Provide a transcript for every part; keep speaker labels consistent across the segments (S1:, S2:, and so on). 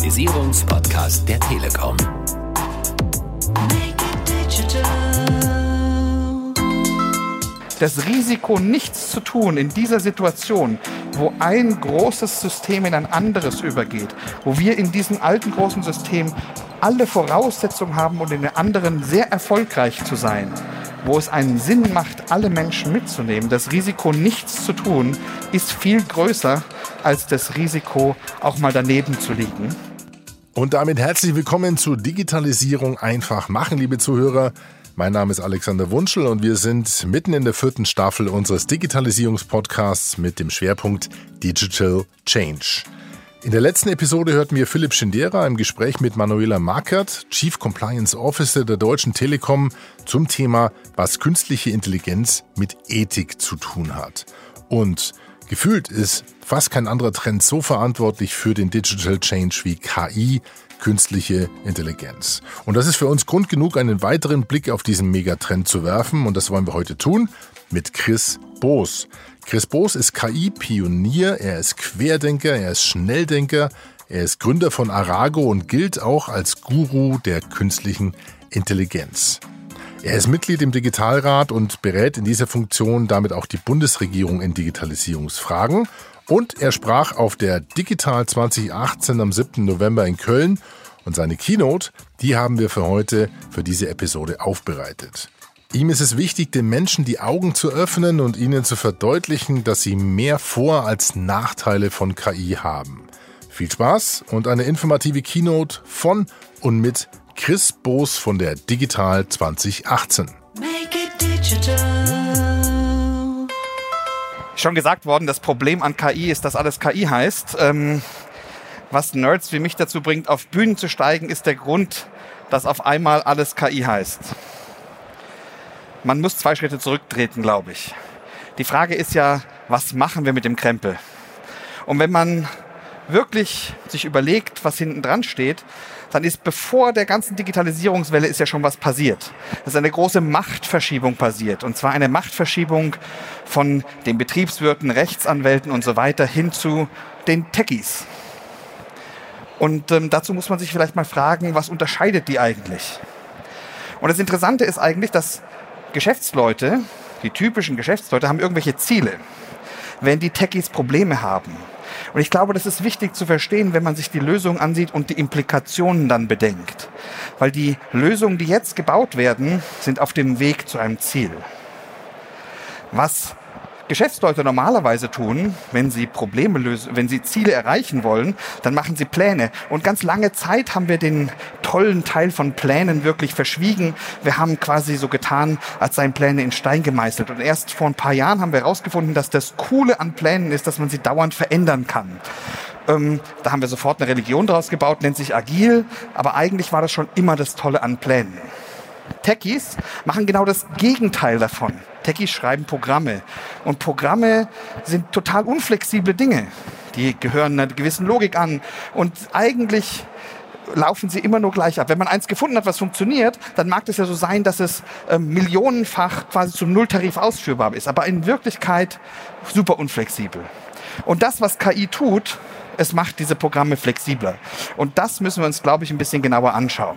S1: Digitalisierungspodcast der Telekom.
S2: Das Risiko, nichts zu tun in dieser Situation, wo ein großes System in ein anderes übergeht, wo wir in diesem alten großen System alle Voraussetzungen haben, um in den anderen sehr erfolgreich zu sein, wo es einen Sinn macht, alle Menschen mitzunehmen. Das Risiko, nichts zu tun, ist viel größer als das Risiko, auch mal daneben zu liegen.
S3: Und damit herzlich willkommen zu Digitalisierung einfach machen, liebe Zuhörer. Mein Name ist Alexander Wunschel und wir sind mitten in der vierten Staffel unseres Digitalisierungspodcasts mit dem Schwerpunkt Digital Change. In der letzten Episode hörten wir Philipp Schindera im Gespräch mit Manuela Markert, Chief Compliance Officer der Deutschen Telekom, zum Thema, was künstliche Intelligenz mit Ethik zu tun hat. Und gefühlt ist fast kein anderer Trend so verantwortlich für den Digital Change wie KI, künstliche Intelligenz. Und das ist für uns Grund genug, einen weiteren Blick auf diesen Megatrend zu werfen. Und das wollen wir heute tun mit Chris Boos. Chris Boos ist KI-Pionier, er ist Querdenker, er ist Schnelldenker, er ist Gründer von Arago und gilt auch als Guru der künstlichen Intelligenz. Er ist Mitglied im Digitalrat und berät in dieser Funktion damit auch die Bundesregierung in Digitalisierungsfragen. Und er sprach auf der Digital 2018 am 7. November in Köln und seine Keynote, die haben wir für heute, für diese Episode aufbereitet. Ihm ist es wichtig, den Menschen die Augen zu öffnen und ihnen zu verdeutlichen, dass sie mehr Vor- als Nachteile von KI haben. Viel Spaß und eine informative Keynote von und mit Chris Boos von der Digital 2018.
S2: Schon gesagt worden, das Problem an KI ist, dass alles KI heißt. Ähm, was Nerds wie mich dazu bringt, auf Bühnen zu steigen, ist der Grund, dass auf einmal alles KI heißt man muss zwei Schritte zurücktreten, glaube ich. Die Frage ist ja, was machen wir mit dem Krempel? Und wenn man wirklich sich überlegt, was hinten dran steht, dann ist bevor der ganzen Digitalisierungswelle ist ja schon was passiert. Es ist eine große Machtverschiebung passiert. Und zwar eine Machtverschiebung von den Betriebswirten, Rechtsanwälten und so weiter hin zu den Techies. Und ähm, dazu muss man sich vielleicht mal fragen, was unterscheidet die eigentlich? Und das Interessante ist eigentlich, dass Geschäftsleute, die typischen Geschäftsleute, haben irgendwelche Ziele, wenn die Techies Probleme haben. Und ich glaube, das ist wichtig zu verstehen, wenn man sich die Lösung ansieht und die Implikationen dann bedenkt. Weil die Lösungen, die jetzt gebaut werden, sind auf dem Weg zu einem Ziel. Was Geschäftsleute normalerweise tun, wenn sie Probleme lösen, wenn sie Ziele erreichen wollen, dann machen sie Pläne. Und ganz lange Zeit haben wir den tollen Teil von Plänen wirklich verschwiegen. Wir haben quasi so getan, als seien Pläne in Stein gemeißelt. Und erst vor ein paar Jahren haben wir herausgefunden, dass das Coole an Plänen ist, dass man sie dauernd verändern kann. Ähm, da haben wir sofort eine Religion daraus gebaut, nennt sich agil. Aber eigentlich war das schon immer das Tolle an Plänen. Techies machen genau das Gegenteil davon. Techies schreiben Programme. Und Programme sind total unflexible Dinge. Die gehören einer gewissen Logik an. Und eigentlich laufen sie immer nur gleich ab. Wenn man eins gefunden hat, was funktioniert, dann mag es ja so sein, dass es äh, millionenfach quasi zum Nulltarif ausführbar ist. Aber in Wirklichkeit super unflexibel. Und das, was KI tut, es macht diese Programme flexibler. Und das müssen wir uns, glaube ich, ein bisschen genauer anschauen.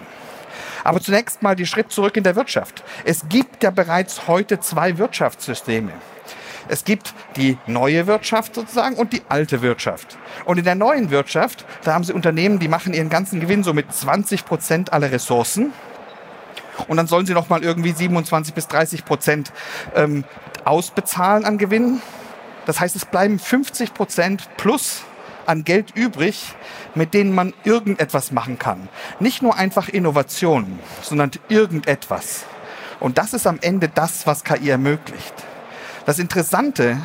S2: Aber zunächst mal die Schritt zurück in der Wirtschaft. Es gibt ja bereits heute zwei Wirtschaftssysteme. Es gibt die neue Wirtschaft sozusagen und die alte Wirtschaft. Und in der neuen Wirtschaft, da haben sie Unternehmen, die machen ihren ganzen Gewinn so mit 20 Prozent aller Ressourcen. Und dann sollen sie noch mal irgendwie 27 bis 30 Prozent ähm, ausbezahlen an Gewinn. Das heißt, es bleiben 50 Prozent plus an Geld übrig, mit denen man irgendetwas machen kann. Nicht nur einfach Innovationen, sondern irgendetwas. Und das ist am Ende das, was KI ermöglicht. Das Interessante,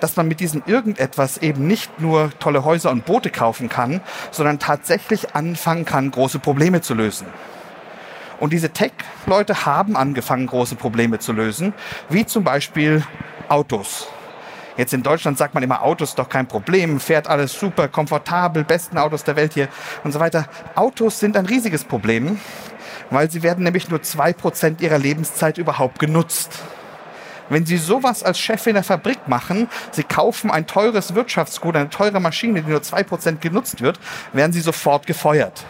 S2: dass man mit diesem irgendetwas eben nicht nur tolle Häuser und Boote kaufen kann, sondern tatsächlich anfangen kann, große Probleme zu lösen. Und diese Tech-Leute haben angefangen, große Probleme zu lösen, wie zum Beispiel Autos. Jetzt in Deutschland sagt man immer, Autos doch kein Problem, fährt alles super, komfortabel, besten Autos der Welt hier und so weiter. Autos sind ein riesiges Problem, weil sie werden nämlich nur zwei Prozent ihrer Lebenszeit überhaupt genutzt. Wenn Sie sowas als Chef in der Fabrik machen, Sie kaufen ein teures Wirtschaftsgut, eine teure Maschine, die nur 2% genutzt wird, werden Sie sofort gefeuert.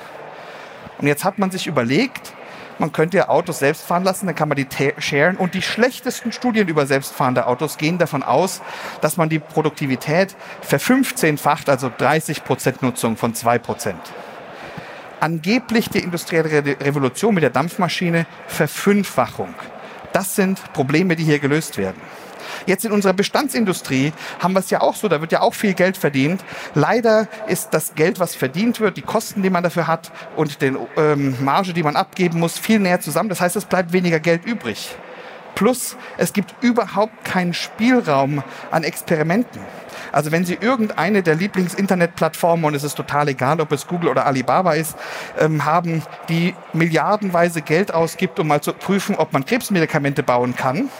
S2: Und jetzt hat man sich überlegt, man könnte ja Autos selbst fahren lassen, dann kann man die sharen. Und die schlechtesten Studien über selbstfahrende Autos gehen davon aus, dass man die Produktivität verfünfzehnfacht, also 30 Prozent Nutzung von 2 Prozent. Angeblich die industrielle Revolution mit der Dampfmaschine Verfünffachung. Das sind Probleme, die hier gelöst werden. Jetzt in unserer Bestandsindustrie haben wir es ja auch so, da wird ja auch viel Geld verdient. Leider ist das Geld, was verdient wird, die Kosten, die man dafür hat und die ähm, Marge, die man abgeben muss, viel näher zusammen. Das heißt, es bleibt weniger Geld übrig. Plus, es gibt überhaupt keinen Spielraum an Experimenten. Also wenn Sie irgendeine der Lieblings-Internetplattformen, und es ist total egal, ob es Google oder Alibaba ist, ähm, haben, die milliardenweise Geld ausgibt, um mal zu prüfen, ob man Krebsmedikamente bauen kann,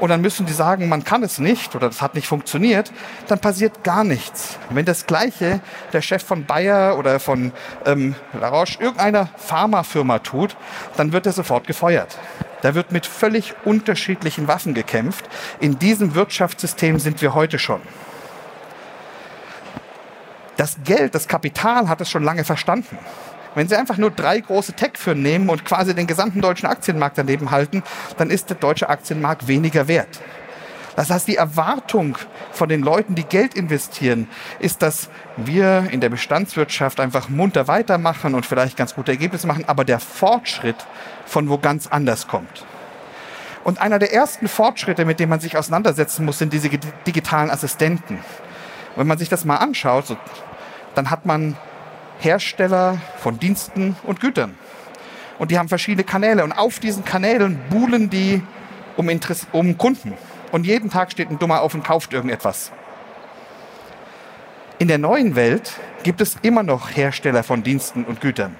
S2: und dann müssen die sagen, man kann es nicht oder das hat nicht funktioniert, dann passiert gar nichts. Wenn das Gleiche der Chef von Bayer oder von ähm, La Roche irgendeiner Pharmafirma tut, dann wird er sofort gefeuert. Da wird mit völlig unterschiedlichen Waffen gekämpft. In diesem Wirtschaftssystem sind wir heute schon. Das Geld, das Kapital hat es schon lange verstanden. Wenn Sie einfach nur drei große Tech-Firmen nehmen und quasi den gesamten deutschen Aktienmarkt daneben halten, dann ist der deutsche Aktienmarkt weniger wert. Das heißt, die Erwartung von den Leuten, die Geld investieren, ist, dass wir in der Bestandswirtschaft einfach munter weitermachen und vielleicht ganz gute Ergebnisse machen, aber der Fortschritt von wo ganz anders kommt. Und einer der ersten Fortschritte, mit denen man sich auseinandersetzen muss, sind diese digitalen Assistenten. wenn man sich das mal anschaut, dann hat man Hersteller von Diensten und Gütern. Und die haben verschiedene Kanäle. Und auf diesen Kanälen buhlen die um, Interesse, um Kunden. Und jeden Tag steht ein Dummer auf und kauft irgendetwas. In der neuen Welt gibt es immer noch Hersteller von Diensten und Gütern.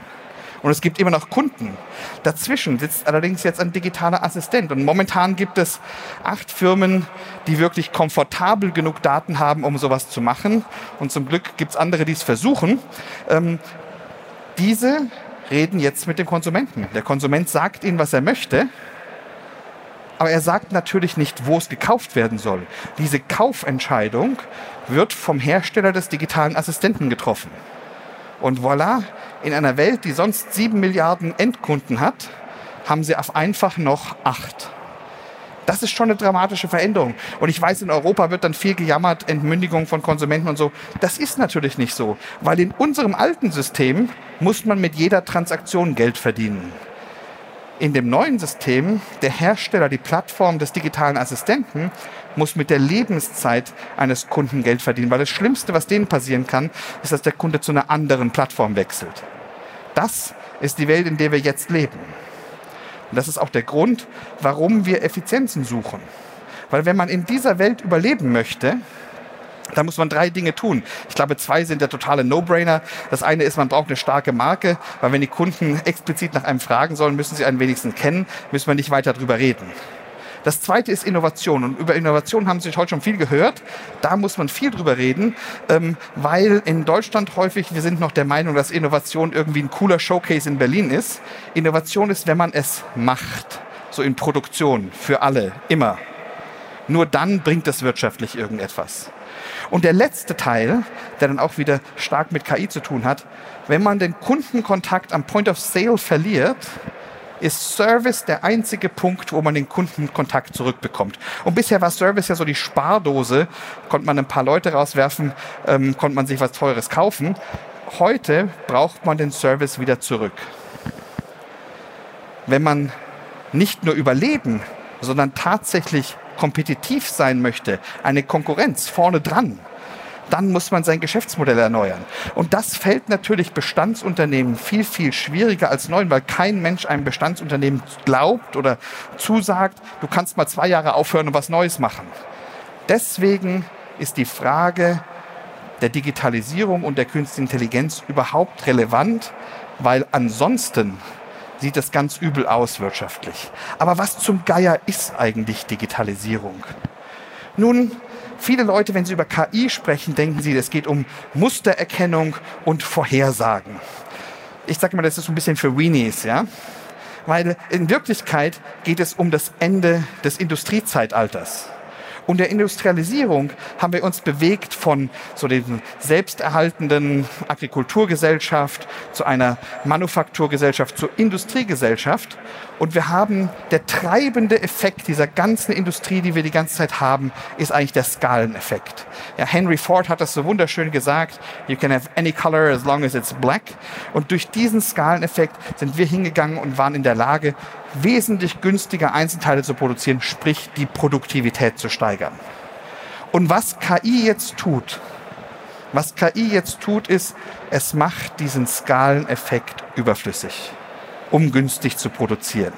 S2: Und es gibt immer noch Kunden. Dazwischen sitzt allerdings jetzt ein digitaler Assistent. Und momentan gibt es acht Firmen, die wirklich komfortabel genug Daten haben, um sowas zu machen. Und zum Glück gibt es andere, die es versuchen. Ähm, diese reden jetzt mit dem Konsumenten. Der Konsument sagt ihnen, was er möchte. Aber er sagt natürlich nicht, wo es gekauft werden soll. Diese Kaufentscheidung wird vom Hersteller des digitalen Assistenten getroffen. Und voilà, in einer Welt, die sonst sieben Milliarden Endkunden hat, haben sie auf einfach noch acht. Das ist schon eine dramatische Veränderung. Und ich weiß, in Europa wird dann viel gejammert, Entmündigung von Konsumenten und so. Das ist natürlich nicht so, weil in unserem alten System muss man mit jeder Transaktion Geld verdienen in dem neuen System der Hersteller, die Plattform des digitalen Assistenten, muss mit der Lebenszeit eines Kunden Geld verdienen, weil das Schlimmste, was denen passieren kann, ist, dass der Kunde zu einer anderen Plattform wechselt. Das ist die Welt, in der wir jetzt leben. Und das ist auch der Grund, warum wir Effizienzen suchen. Weil wenn man in dieser Welt überleben möchte, da muss man drei Dinge tun. Ich glaube, zwei sind der totale No-Brainer. Das eine ist, man braucht eine starke Marke, weil wenn die Kunden explizit nach einem fragen sollen, müssen sie einen wenigstens kennen, müssen wir nicht weiter drüber reden. Das zweite ist Innovation. Und über Innovation haben Sie heute schon viel gehört. Da muss man viel drüber reden, ähm, weil in Deutschland häufig, wir sind noch der Meinung, dass Innovation irgendwie ein cooler Showcase in Berlin ist. Innovation ist, wenn man es macht. So in Produktion, für alle, immer. Nur dann bringt es wirtschaftlich irgendetwas. Und der letzte Teil, der dann auch wieder stark mit KI zu tun hat, wenn man den Kundenkontakt am Point of Sale verliert, ist Service der einzige Punkt, wo man den Kundenkontakt zurückbekommt. Und bisher war Service ja so die Spardose, konnte man ein paar Leute rauswerfen, ähm, konnte man sich was Teures kaufen. Heute braucht man den Service wieder zurück. Wenn man nicht nur überleben, sondern tatsächlich kompetitiv sein möchte, eine Konkurrenz vorne dran, dann muss man sein Geschäftsmodell erneuern. Und das fällt natürlich Bestandsunternehmen viel, viel schwieriger als neuen, weil kein Mensch einem Bestandsunternehmen glaubt oder zusagt, du kannst mal zwei Jahre aufhören und was Neues machen. Deswegen ist die Frage der Digitalisierung und der künstlichen Intelligenz überhaupt relevant, weil ansonsten sieht es ganz übel aus wirtschaftlich. Aber was zum Geier ist eigentlich Digitalisierung? Nun, viele Leute, wenn sie über KI sprechen, denken sie, es geht um Mustererkennung und Vorhersagen. Ich sage mal, das ist so ein bisschen für Weenies, ja. Weil in Wirklichkeit geht es um das Ende des Industriezeitalters. Und der Industrialisierung haben wir uns bewegt von so den selbsterhaltenden Agrikulturgesellschaft zu einer Manufakturgesellschaft, zur Industriegesellschaft. Und wir haben der treibende Effekt dieser ganzen Industrie, die wir die ganze Zeit haben, ist eigentlich der Skaleneffekt. Ja, Henry Ford hat das so wunderschön gesagt, you can have any color as long as it's black. Und durch diesen Skaleneffekt sind wir hingegangen und waren in der Lage, wesentlich günstiger Einzelteile zu produzieren, sprich die Produktivität zu steigern. Und was KI jetzt tut, was KI jetzt tut, ist, es macht diesen Skaleneffekt überflüssig um günstig zu produzieren.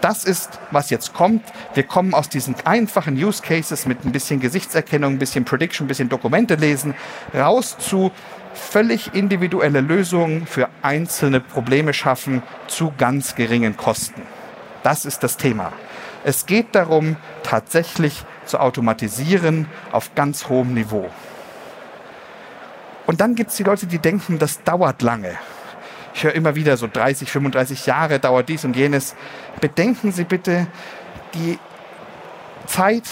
S2: Das ist, was jetzt kommt. Wir kommen aus diesen einfachen Use Cases mit ein bisschen Gesichtserkennung, ein bisschen Prediction, ein bisschen Dokumente lesen, raus zu völlig individuelle Lösungen für einzelne Probleme schaffen zu ganz geringen Kosten. Das ist das Thema. Es geht darum, tatsächlich zu automatisieren auf ganz hohem Niveau. Und dann gibt es die Leute, die denken, das dauert lange. Ich höre immer wieder so 30, 35 Jahre dauert dies und jenes. Bedenken Sie bitte die Zeit,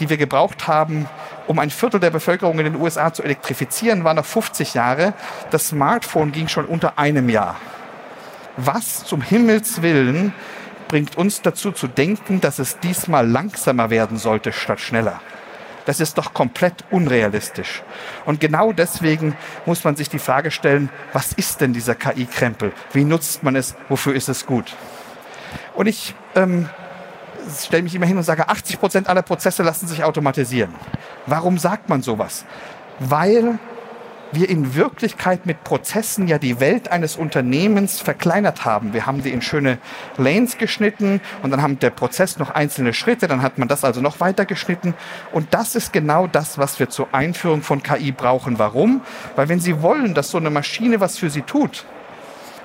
S2: die wir gebraucht haben, um ein Viertel der Bevölkerung in den USA zu elektrifizieren, war noch 50 Jahre. Das Smartphone ging schon unter einem Jahr. Was zum Himmels Willen bringt uns dazu zu denken, dass es diesmal langsamer werden sollte statt schneller? Das ist doch komplett unrealistisch. Und genau deswegen muss man sich die Frage stellen, was ist denn dieser KI-Krempel? Wie nutzt man es? Wofür ist es gut? Und ich ähm, stelle mich immer hin und sage, 80 Prozent aller Prozesse lassen sich automatisieren. Warum sagt man sowas? Weil wir in Wirklichkeit mit Prozessen ja die Welt eines Unternehmens verkleinert haben. Wir haben die in schöne Lanes geschnitten und dann haben der Prozess noch einzelne Schritte, dann hat man das also noch weiter geschnitten. Und das ist genau das, was wir zur Einführung von KI brauchen. Warum? Weil wenn Sie wollen, dass so eine Maschine was für Sie tut,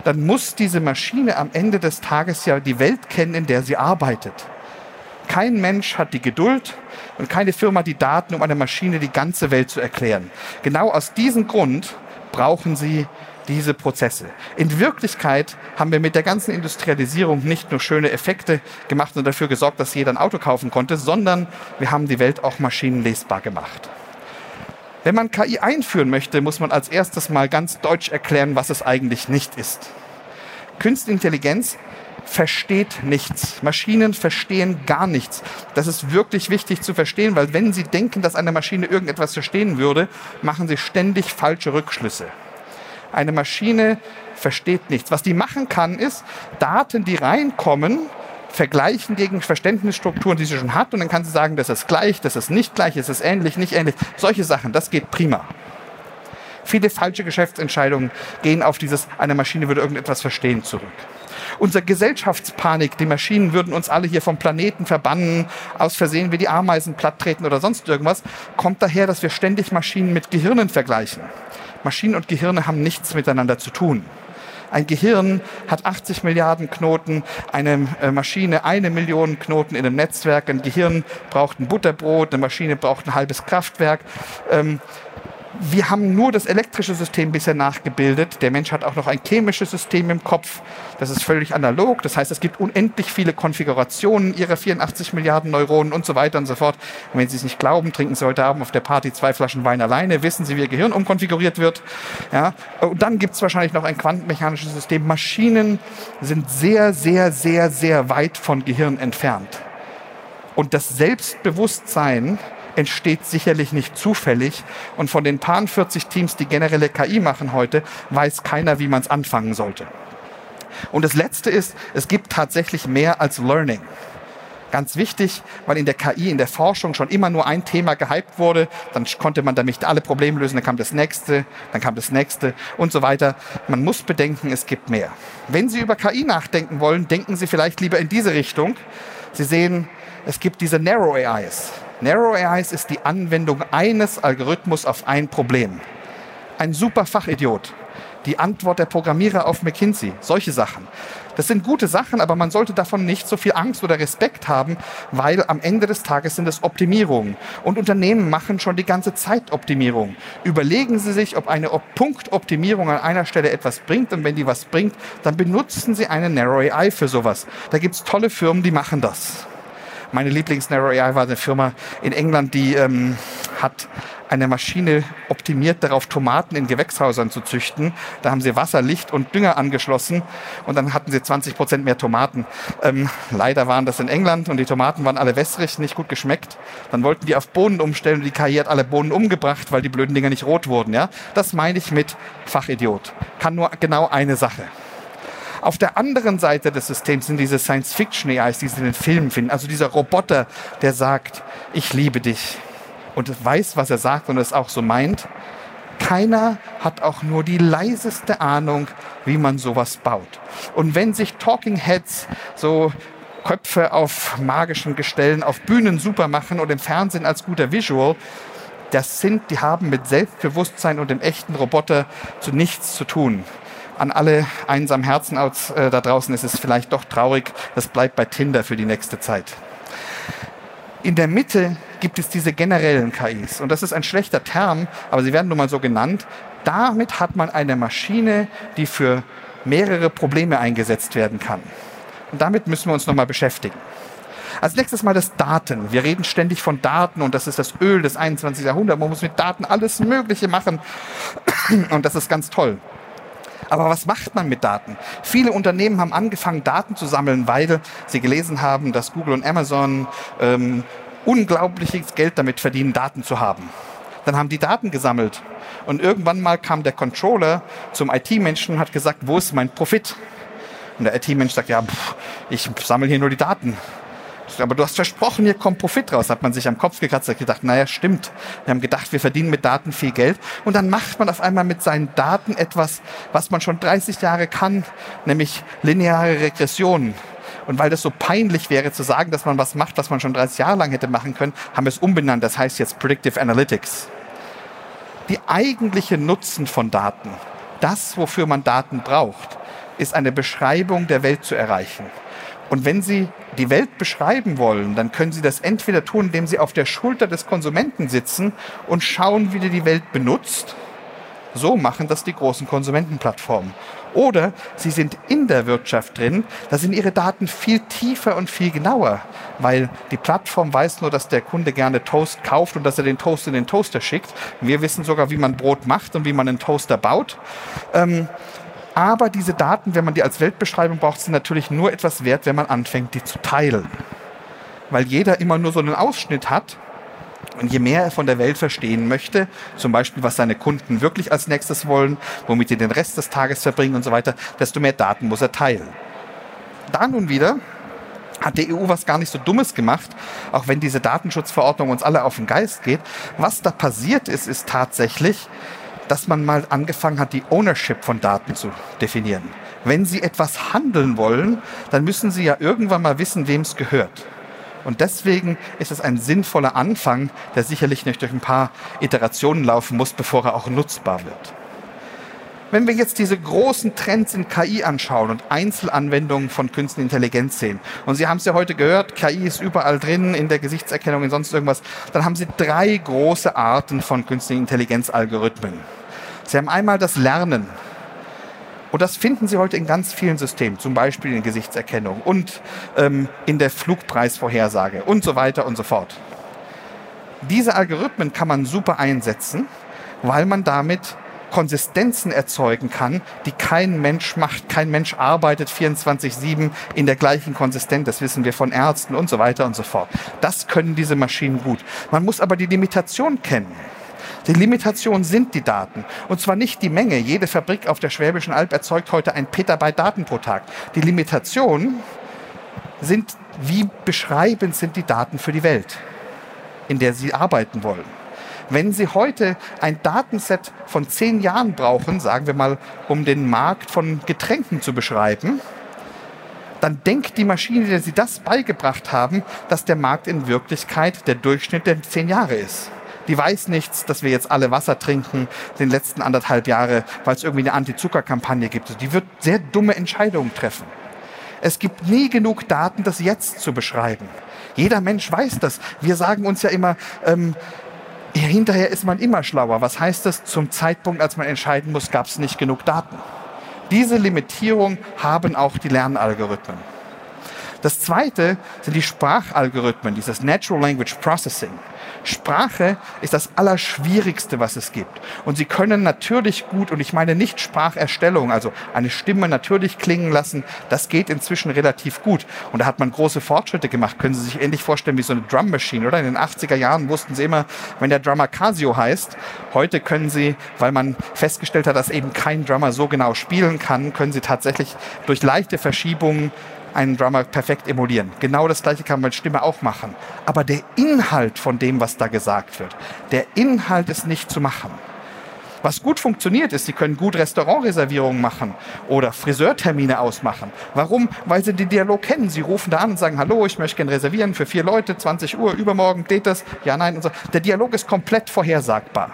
S2: dann muss diese Maschine am Ende des Tages ja die Welt kennen, in der sie arbeitet. Kein Mensch hat die Geduld und keine Firma die Daten, um einer Maschine die ganze Welt zu erklären. Genau aus diesem Grund brauchen sie diese Prozesse. In Wirklichkeit haben wir mit der ganzen Industrialisierung nicht nur schöne Effekte gemacht und dafür gesorgt, dass jeder ein Auto kaufen konnte, sondern wir haben die Welt auch maschinenlesbar gemacht. Wenn man KI einführen möchte, muss man als erstes mal ganz deutsch erklären, was es eigentlich nicht ist. Künstliche Intelligenz versteht nichts. Maschinen verstehen gar nichts. Das ist wirklich wichtig zu verstehen, weil wenn Sie denken, dass eine Maschine irgendetwas verstehen würde, machen Sie ständig falsche Rückschlüsse. Eine Maschine versteht nichts. Was die machen kann, ist Daten, die reinkommen, vergleichen gegen Verständnisstrukturen, die sie schon hat, und dann kann sie sagen, das ist gleich, das ist nicht gleich, das ist ähnlich, nicht ähnlich. Solche Sachen, das geht prima. Viele falsche Geschäftsentscheidungen gehen auf dieses, eine Maschine würde irgendetwas verstehen zurück. Unsere Gesellschaftspanik, die Maschinen würden uns alle hier vom Planeten verbannen, aus Versehen wie die Ameisen platt treten oder sonst irgendwas, kommt daher, dass wir ständig Maschinen mit Gehirnen vergleichen. Maschinen und Gehirne haben nichts miteinander zu tun. Ein Gehirn hat 80 Milliarden Knoten, eine äh, Maschine eine Million Knoten in einem Netzwerk. Ein Gehirn braucht ein Butterbrot, eine Maschine braucht ein halbes Kraftwerk. Ähm, wir haben nur das elektrische System bisher nachgebildet. Der Mensch hat auch noch ein chemisches System im Kopf. Das ist völlig analog. Das heißt, es gibt unendlich viele Konfigurationen ihrer 84 Milliarden Neuronen und so weiter und so fort. Und wenn Sie es nicht glauben, trinken Sie heute Abend auf der Party zwei Flaschen Wein alleine, wissen Sie, wie Ihr Gehirn umkonfiguriert wird. Ja? Und dann gibt es wahrscheinlich noch ein quantenmechanisches System. Maschinen sind sehr, sehr, sehr, sehr weit von Gehirn entfernt. Und das Selbstbewusstsein, entsteht sicherlich nicht zufällig. Und von den paar 40 Teams, die generelle KI machen heute, weiß keiner, wie man es anfangen sollte. Und das Letzte ist, es gibt tatsächlich mehr als Learning. Ganz wichtig, weil in der KI, in der Forschung schon immer nur ein Thema gehypt wurde. Dann konnte man damit alle Probleme lösen, dann kam das nächste, dann kam das nächste und so weiter. Man muss bedenken, es gibt mehr. Wenn Sie über KI nachdenken wollen, denken Sie vielleicht lieber in diese Richtung. Sie sehen, es gibt diese Narrow AIs. Narrow AIs ist die Anwendung eines Algorithmus auf ein Problem. Ein super Fachidiot die Antwort der Programmierer auf McKinsey, solche Sachen. Das sind gute Sachen, aber man sollte davon nicht so viel Angst oder Respekt haben, weil am Ende des Tages sind es Optimierungen. Und Unternehmen machen schon die ganze Zeit Optimierung. Überlegen Sie sich, ob eine Punktoptimierung an einer Stelle etwas bringt. Und wenn die was bringt, dann benutzen Sie eine Narrow AI für sowas. Da gibt es tolle Firmen, die machen das. Meine Lieblings-Narrow AI war eine Firma in England, die ähm, hat eine Maschine optimiert darauf, Tomaten in Gewächshäusern zu züchten. Da haben sie Wasser, Licht und Dünger angeschlossen und dann hatten sie 20 Prozent mehr Tomaten. Ähm, leider waren das in England und die Tomaten waren alle wässrig, nicht gut geschmeckt. Dann wollten die auf Bohnen umstellen und die KI hat alle Bohnen umgebracht, weil die blöden Dinger nicht rot wurden. Ja? Das meine ich mit Fachidiot. Kann nur genau eine Sache. Auf der anderen Seite des Systems sind diese Science-Fiction-AIs, die Sie in den Filmen finden. Also dieser Roboter, der sagt, ich liebe dich und weiß, was er sagt und es auch so meint. Keiner hat auch nur die leiseste Ahnung, wie man sowas baut. Und wenn sich Talking Heads so Köpfe auf magischen Gestellen auf Bühnen super machen und im Fernsehen als guter Visual, das sind, die haben mit Selbstbewusstsein und dem echten Roboter zu nichts zu tun. An alle einsamen Herzen aus, äh, da draußen ist es vielleicht doch traurig, das bleibt bei Tinder für die nächste Zeit. In der Mitte gibt es diese generellen KIs. Und das ist ein schlechter Term, aber sie werden nun mal so genannt. Damit hat man eine Maschine, die für mehrere Probleme eingesetzt werden kann. Und damit müssen wir uns nochmal beschäftigen. Als nächstes mal das Daten. Wir reden ständig von Daten und das ist das Öl des 21. Jahrhunderts. Man muss mit Daten alles Mögliche machen und das ist ganz toll. Aber was macht man mit Daten? Viele Unternehmen haben angefangen, Daten zu sammeln, weil sie gelesen haben, dass Google und Amazon ähm, unglaubliches Geld damit verdienen, Daten zu haben. Dann haben die Daten gesammelt. Und irgendwann mal kam der Controller zum IT-Menschen und hat gesagt, wo ist mein Profit? Und der IT-Mensch sagt, ja, pff, ich sammle hier nur die Daten. Aber du hast versprochen, hier kommt Profit raus. Hat man sich am Kopf gekratzt und gedacht, naja, stimmt. Wir haben gedacht, wir verdienen mit Daten viel Geld. Und dann macht man auf einmal mit seinen Daten etwas, was man schon 30 Jahre kann, nämlich lineare Regressionen. Und weil das so peinlich wäre zu sagen, dass man was macht, was man schon 30 Jahre lang hätte machen können, haben wir es umbenannt. Das heißt jetzt Predictive Analytics. Die eigentliche Nutzen von Daten, das, wofür man Daten braucht, ist eine Beschreibung der Welt zu erreichen. Und wenn Sie die Welt beschreiben wollen, dann können Sie das entweder tun, indem Sie auf der Schulter des Konsumenten sitzen und schauen, wie der die Welt benutzt. So machen das die großen Konsumentenplattformen. Oder sie sind in der Wirtschaft drin, da sind ihre Daten viel tiefer und viel genauer, weil die Plattform weiß nur, dass der Kunde gerne Toast kauft und dass er den Toast in den Toaster schickt. Wir wissen sogar, wie man Brot macht und wie man einen Toaster baut. Ähm, aber diese Daten, wenn man die als Weltbeschreibung braucht, sind natürlich nur etwas wert, wenn man anfängt, die zu teilen. Weil jeder immer nur so einen Ausschnitt hat und je mehr er von der Welt verstehen möchte, zum Beispiel was seine Kunden wirklich als nächstes wollen, womit sie den Rest des Tages verbringen und so weiter, desto mehr Daten muss er teilen. Da nun wieder hat die EU was gar nicht so Dummes gemacht, auch wenn diese Datenschutzverordnung uns alle auf den Geist geht. Was da passiert ist, ist tatsächlich, dass man mal angefangen hat, die Ownership von Daten zu definieren. Wenn Sie etwas handeln wollen, dann müssen Sie ja irgendwann mal wissen, wem es gehört. Und deswegen ist es ein sinnvoller Anfang, der sicherlich nicht durch ein paar Iterationen laufen muss, bevor er auch nutzbar wird. Wenn wir jetzt diese großen Trends in KI anschauen und Einzelanwendungen von künstlicher Intelligenz sehen, und Sie haben es ja heute gehört, KI ist überall drin, in der Gesichtserkennung, in sonst irgendwas, dann haben Sie drei große Arten von künstlichen Intelligenzalgorithmen. Sie haben einmal das Lernen. Und das finden Sie heute in ganz vielen Systemen, zum Beispiel in Gesichtserkennung und ähm, in der Flugpreisvorhersage und so weiter und so fort. Diese Algorithmen kann man super einsetzen, weil man damit Konsistenzen erzeugen kann, die kein Mensch macht. Kein Mensch arbeitet 24-7 in der gleichen Konsistenz. Das wissen wir von Ärzten und so weiter und so fort. Das können diese Maschinen gut. Man muss aber die Limitation kennen. Die Limitation sind die Daten. Und zwar nicht die Menge. Jede Fabrik auf der Schwäbischen Alb erzeugt heute ein Petabyte Daten pro Tag. Die Limitation sind, wie beschreibend sind die Daten für die Welt, in der sie arbeiten wollen. Wenn Sie heute ein Datenset von zehn Jahren brauchen, sagen wir mal, um den Markt von Getränken zu beschreiben, dann denkt die Maschine, der Sie das beigebracht haben, dass der Markt in Wirklichkeit der Durchschnitt der zehn Jahre ist. Die weiß nichts, dass wir jetzt alle Wasser trinken, den letzten anderthalb Jahre, weil es irgendwie eine Anti-Zucker-Kampagne gibt. Die wird sehr dumme Entscheidungen treffen. Es gibt nie genug Daten, das jetzt zu beschreiben. Jeder Mensch weiß das. Wir sagen uns ja immer, ähm, hinterher ist man immer schlauer. Was heißt das? Zum Zeitpunkt, als man entscheiden muss, gab es nicht genug Daten. Diese Limitierung haben auch die Lernalgorithmen. Das zweite sind die Sprachalgorithmen, dieses Natural Language Processing. Sprache ist das Allerschwierigste, was es gibt. Und sie können natürlich gut, und ich meine nicht Spracherstellung, also eine Stimme natürlich klingen lassen, das geht inzwischen relativ gut. Und da hat man große Fortschritte gemacht. Können Sie sich ähnlich vorstellen wie so eine Drum Machine, oder? In den 80er Jahren wussten Sie immer, wenn der Drummer Casio heißt. Heute können Sie, weil man festgestellt hat, dass eben kein Drummer so genau spielen kann, können Sie tatsächlich durch leichte Verschiebungen einen Drummer perfekt emulieren. Genau das gleiche kann man mit Stimme auch machen. Aber der Inhalt von dem, was da gesagt wird, der Inhalt ist nicht zu machen. Was gut funktioniert ist, Sie können gut Restaurantreservierungen machen oder Friseurtermine ausmachen. Warum? Weil Sie den Dialog kennen. Sie rufen da an und sagen, hallo, ich möchte gerne reservieren für vier Leute, 20 Uhr, übermorgen geht das, ja, nein und so. Der Dialog ist komplett vorhersagbar.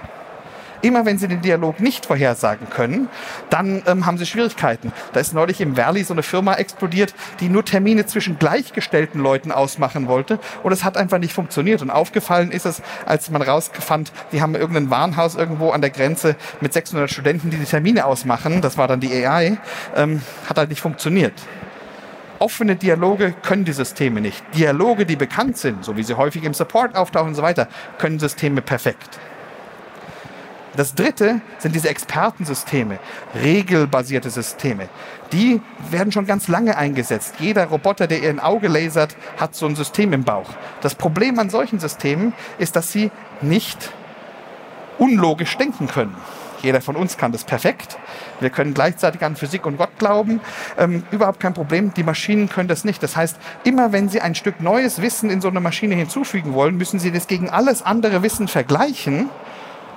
S2: Immer wenn Sie den Dialog nicht vorhersagen können, dann ähm, haben Sie Schwierigkeiten. Da ist neulich im Valley so eine Firma explodiert, die nur Termine zwischen gleichgestellten Leuten ausmachen wollte und es hat einfach nicht funktioniert. Und aufgefallen ist es, als man rausfand, die haben irgendein Warenhaus irgendwo an der Grenze mit 600 Studenten, die die Termine ausmachen. Das war dann die AI. Ähm, hat halt nicht funktioniert. Offene Dialoge können die Systeme nicht. Dialoge, die bekannt sind, so wie sie häufig im Support auftauchen und so weiter, können Systeme perfekt. Das dritte sind diese Expertensysteme, regelbasierte Systeme. Die werden schon ganz lange eingesetzt. Jeder Roboter, der ihr ein Auge lasert, hat so ein System im Bauch. Das Problem an solchen Systemen ist, dass sie nicht unlogisch denken können. Jeder von uns kann das perfekt. Wir können gleichzeitig an Physik und Gott glauben. Ähm, überhaupt kein Problem. Die Maschinen können das nicht. Das heißt, immer wenn Sie ein Stück neues Wissen in so eine Maschine hinzufügen wollen, müssen Sie das gegen alles andere Wissen vergleichen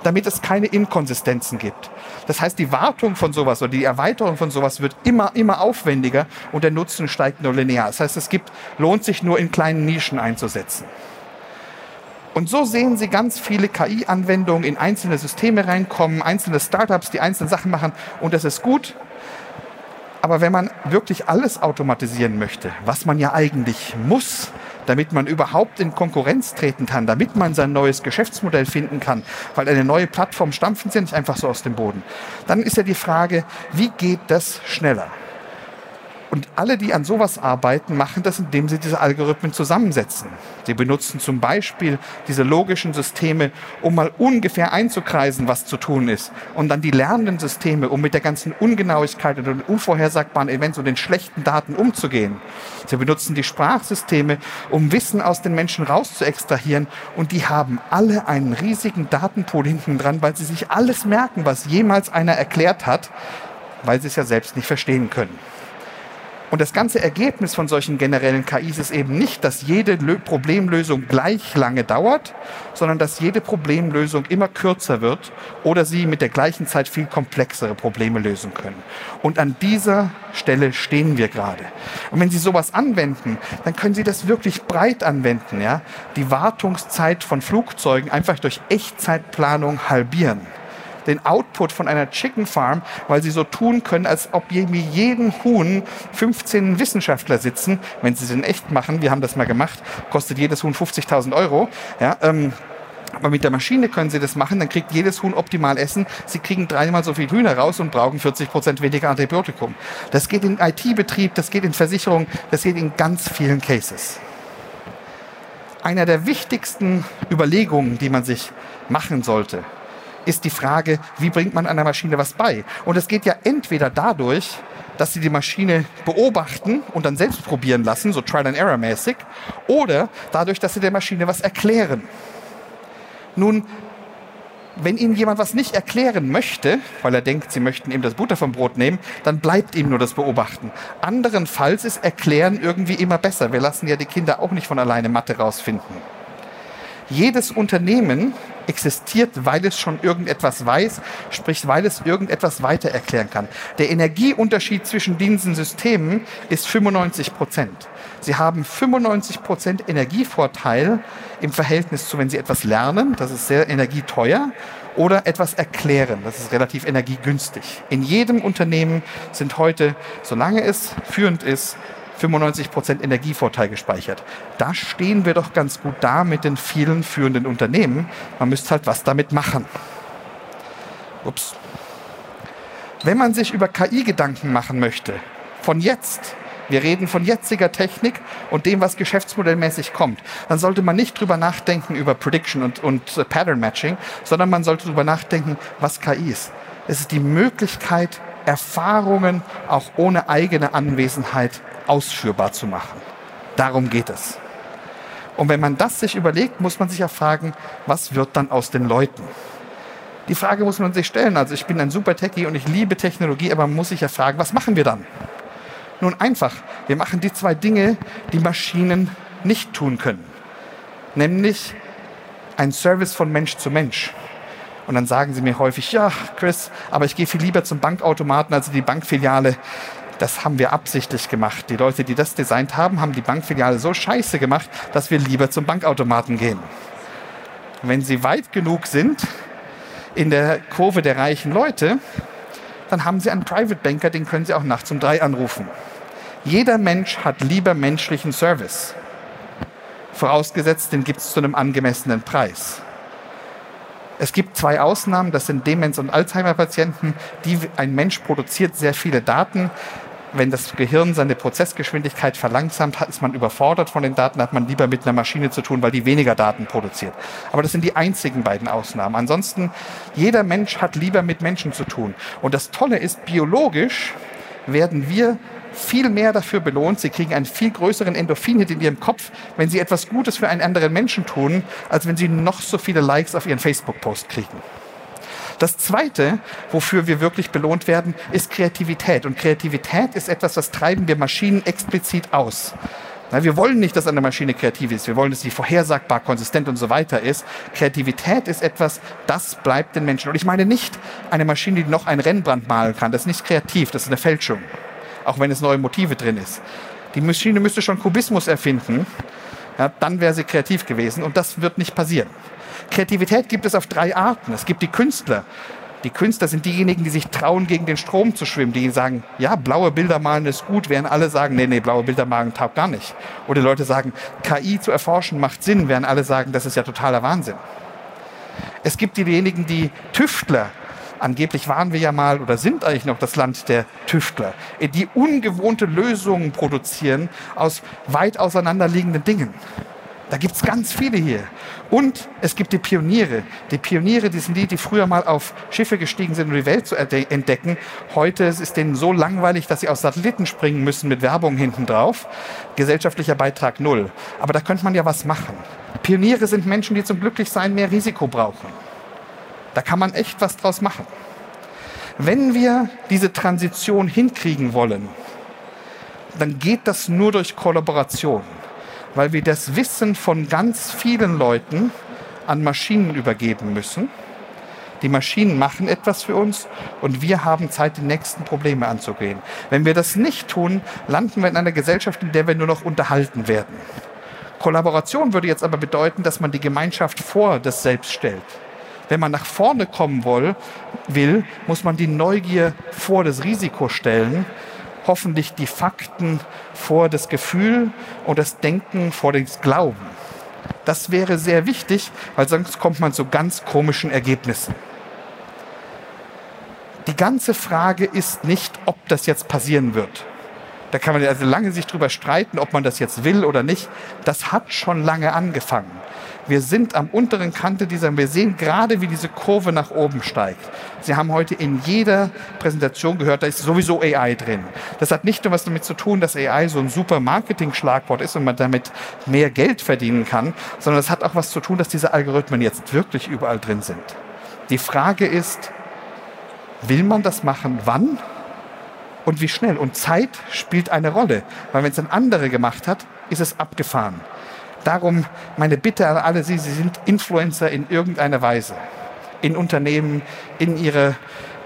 S2: damit es keine Inkonsistenzen gibt. Das heißt, die Wartung von sowas oder die Erweiterung von sowas wird immer, immer aufwendiger und der Nutzen steigt nur linear. Das heißt, es gibt, lohnt sich nur in kleinen Nischen einzusetzen. Und so sehen Sie ganz viele KI-Anwendungen in einzelne Systeme reinkommen, einzelne Startups, die einzelne Sachen machen und das ist gut. Aber wenn man wirklich alles automatisieren möchte, was man ja eigentlich muss, damit man überhaupt in Konkurrenz treten kann, damit man sein neues Geschäftsmodell finden kann, weil eine neue Plattform stampfen sie nicht einfach so aus dem Boden. Dann ist ja die Frage, wie geht das schneller? Und alle, die an sowas arbeiten, machen das, indem sie diese Algorithmen zusammensetzen. Sie benutzen zum Beispiel diese logischen Systeme, um mal ungefähr einzukreisen, was zu tun ist. Und dann die lernenden Systeme, um mit der ganzen Ungenauigkeit und den unvorhersagbaren Events und den schlechten Daten umzugehen. Sie benutzen die Sprachsysteme, um Wissen aus den Menschen rauszuextrahieren. Und die haben alle einen riesigen Datenpool hinten dran, weil sie sich alles merken, was jemals einer erklärt hat, weil sie es ja selbst nicht verstehen können. Und das ganze Ergebnis von solchen generellen KIs ist eben nicht, dass jede Problemlösung gleich lange dauert, sondern dass jede Problemlösung immer kürzer wird oder sie mit der gleichen Zeit viel komplexere Probleme lösen können. Und an dieser Stelle stehen wir gerade. Und wenn Sie sowas anwenden, dann können Sie das wirklich breit anwenden, ja? Die Wartungszeit von Flugzeugen einfach durch Echtzeitplanung halbieren den Output von einer Chicken Farm, weil sie so tun können, als ob jedem Huhn 15 Wissenschaftler sitzen. Wenn sie es in echt machen, wir haben das mal gemacht, kostet jedes Huhn 50.000 Euro. Ja, ähm, aber mit der Maschine können Sie das machen, dann kriegt jedes Huhn optimal Essen. Sie kriegen dreimal so viel Hühner raus und brauchen 40 Prozent weniger Antibiotikum. Das geht in IT-Betrieb, das geht in Versicherung, das geht in ganz vielen Cases. Einer der wichtigsten Überlegungen, die man sich machen sollte, ist die Frage, wie bringt man einer Maschine was bei? Und es geht ja entweder dadurch, dass sie die Maschine beobachten und dann selbst probieren lassen, so Trial and Error mäßig, oder dadurch, dass sie der Maschine was erklären. Nun, wenn Ihnen jemand was nicht erklären möchte, weil er denkt, Sie möchten ihm das Butter vom Brot nehmen, dann bleibt ihm nur das Beobachten. Anderenfalls ist Erklären irgendwie immer besser. Wir lassen ja die Kinder auch nicht von alleine Mathe rausfinden. Jedes Unternehmen existiert, weil es schon irgendetwas weiß, sprich, weil es irgendetwas weiter erklären kann. Der Energieunterschied zwischen diesen Systemen ist 95 Prozent. Sie haben 95 Prozent Energievorteil im Verhältnis zu, wenn Sie etwas lernen, das ist sehr energieteuer, oder etwas erklären, das ist relativ energiegünstig. In jedem Unternehmen sind heute, solange es führend ist, 95% Energievorteil gespeichert. Da stehen wir doch ganz gut da mit den vielen führenden Unternehmen. Man müsste halt was damit machen. Ups. Wenn man sich über KI Gedanken machen möchte, von jetzt, wir reden von jetziger Technik und dem, was geschäftsmodellmäßig kommt, dann sollte man nicht drüber nachdenken über Prediction und, und äh, Pattern Matching, sondern man sollte drüber nachdenken, was KI ist. Es ist die Möglichkeit, Erfahrungen auch ohne eigene Anwesenheit ausführbar zu machen. Darum geht es. Und wenn man das sich überlegt, muss man sich ja fragen, was wird dann aus den Leuten? Die Frage muss man sich stellen. Also ich bin ein super Techie und ich liebe Technologie, aber man muss sich ja fragen, was machen wir dann? Nun einfach, wir machen die zwei Dinge, die Maschinen nicht tun können. Nämlich ein Service von Mensch zu Mensch. Und dann sagen sie mir häufig, ja, Chris, aber ich gehe viel lieber zum Bankautomaten als in die Bankfiliale. Das haben wir absichtlich gemacht. Die Leute, die das designt haben, haben die Bankfiliale so scheiße gemacht, dass wir lieber zum Bankautomaten gehen. Wenn sie weit genug sind in der Kurve der reichen Leute, dann haben sie einen Private Banker, den können sie auch nachts um drei anrufen. Jeder Mensch hat lieber menschlichen Service. Vorausgesetzt, den gibt es zu einem angemessenen Preis. Es gibt zwei Ausnahmen, das sind Demenz- und Alzheimer-Patienten. Die, ein Mensch produziert sehr viele Daten wenn das Gehirn seine Prozessgeschwindigkeit verlangsamt, ist man überfordert von den Daten, hat man lieber mit einer Maschine zu tun, weil die weniger Daten produziert. Aber das sind die einzigen beiden Ausnahmen. Ansonsten, jeder Mensch hat lieber mit Menschen zu tun. Und das Tolle ist, biologisch werden wir viel mehr dafür belohnt. Sie kriegen einen viel größeren Endorphin-Hit in ihrem Kopf, wenn sie etwas Gutes für einen anderen Menschen tun, als wenn sie noch so viele Likes auf ihren Facebook-Post kriegen. Das Zweite, wofür wir wirklich belohnt werden, ist Kreativität. Und Kreativität ist etwas, das treiben wir Maschinen explizit aus. wir wollen nicht, dass eine Maschine kreativ ist. Wir wollen, dass sie vorhersagbar, konsistent und so weiter ist. Kreativität ist etwas, das bleibt den Menschen. Und ich meine nicht eine Maschine, die noch ein Rennbrand malen kann. Das ist nicht kreativ, das ist eine Fälschung. Auch wenn es neue Motive drin ist. Die Maschine müsste schon Kubismus erfinden. Ja, dann wäre sie kreativ gewesen. Und das wird nicht passieren. Kreativität gibt es auf drei Arten. Es gibt die Künstler. Die Künstler sind diejenigen, die sich trauen, gegen den Strom zu schwimmen, die sagen, ja, blaue Bilder malen ist gut, während alle sagen, nee, nee, blaue Bilder malen taugt gar nicht. Oder Leute sagen, KI zu erforschen macht Sinn, während alle sagen, das ist ja totaler Wahnsinn. Es gibt diejenigen, die Tüftler, angeblich waren wir ja mal oder sind eigentlich noch das Land der Tüftler, die ungewohnte Lösungen produzieren aus weit auseinanderliegenden Dingen. Da gibt es ganz viele hier. Und es gibt die Pioniere. Die Pioniere, die sind die, die früher mal auf Schiffe gestiegen sind, um die Welt zu entdecken. Heute ist es denen so langweilig, dass sie aus Satelliten springen müssen mit Werbung hinten drauf. Gesellschaftlicher Beitrag null. Aber da könnte man ja was machen. Pioniere sind Menschen, die zum Glücklichsein mehr Risiko brauchen. Da kann man echt was draus machen. Wenn wir diese Transition hinkriegen wollen, dann geht das nur durch Kollaboration weil wir das Wissen von ganz vielen Leuten an Maschinen übergeben müssen. Die Maschinen machen etwas für uns und wir haben Zeit, die nächsten Probleme anzugehen. Wenn wir das nicht tun, landen wir in einer Gesellschaft, in der wir nur noch unterhalten werden. Kollaboration würde jetzt aber bedeuten, dass man die Gemeinschaft vor das Selbst stellt. Wenn man nach vorne kommen will, muss man die Neugier vor das Risiko stellen hoffentlich die Fakten vor das Gefühl und das Denken vor das Glauben. Das wäre sehr wichtig, weil sonst kommt man zu ganz komischen Ergebnissen. Die ganze Frage ist nicht, ob das jetzt passieren wird. Da kann man also lange sich drüber streiten, ob man das jetzt will oder nicht. Das hat schon lange angefangen. Wir sind am unteren Kante dieser, wir sehen gerade, wie diese Kurve nach oben steigt. Sie haben heute in jeder Präsentation gehört, da ist sowieso AI drin. Das hat nicht nur was damit zu tun, dass AI so ein super Marketing-Schlagwort ist und man damit mehr Geld verdienen kann, sondern es hat auch was zu tun, dass diese Algorithmen jetzt wirklich überall drin sind. Die Frage ist, will man das machen? Wann? Und wie schnell? Und Zeit spielt eine Rolle, weil wenn es ein anderer gemacht hat, ist es abgefahren. Darum meine Bitte an alle Sie, Sie sind Influencer in irgendeiner Weise. In Unternehmen, in Ihrer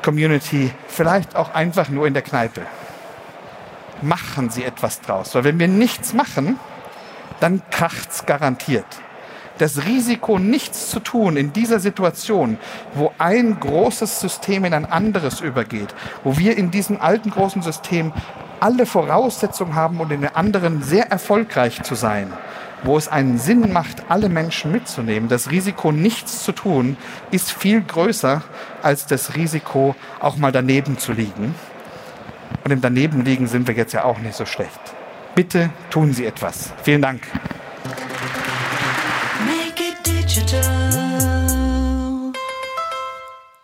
S2: Community, vielleicht auch einfach nur in der Kneipe. Machen Sie etwas draus. Weil wenn wir nichts machen, dann kracht's garantiert. Das Risiko, nichts zu tun in dieser Situation, wo ein großes System in ein anderes übergeht, wo wir in diesem alten großen System alle Voraussetzungen haben, um in den anderen sehr erfolgreich zu sein, wo es einen Sinn macht, alle Menschen mitzunehmen, das Risiko, nichts zu tun, ist viel größer als das Risiko, auch mal daneben zu liegen. Und im Danebenliegen sind wir jetzt ja auch nicht so schlecht. Bitte tun Sie etwas. Vielen Dank.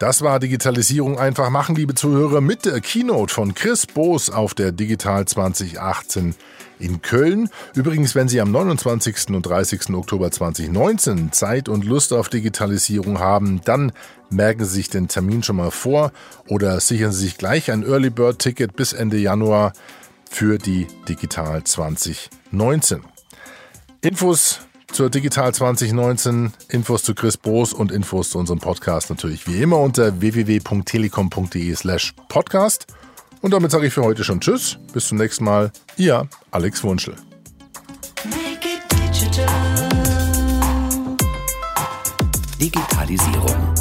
S3: Das war Digitalisierung einfach machen, liebe Zuhörer, mit der Keynote von Chris Boos auf der Digital 2018 in Köln. Übrigens, wenn Sie am 29. und 30. Oktober 2019 Zeit und Lust auf Digitalisierung haben, dann merken Sie sich den Termin schon mal vor oder sichern Sie sich gleich ein Early Bird Ticket bis Ende Januar für die Digital 2019. Infos zur Digital 2019, Infos zu Chris Bros und Infos zu unserem Podcast natürlich wie immer unter www.telekom.de slash podcast. Und damit sage ich für heute schon Tschüss, bis zum nächsten Mal. Ihr Alex Wunschel.
S1: Digitalisierung.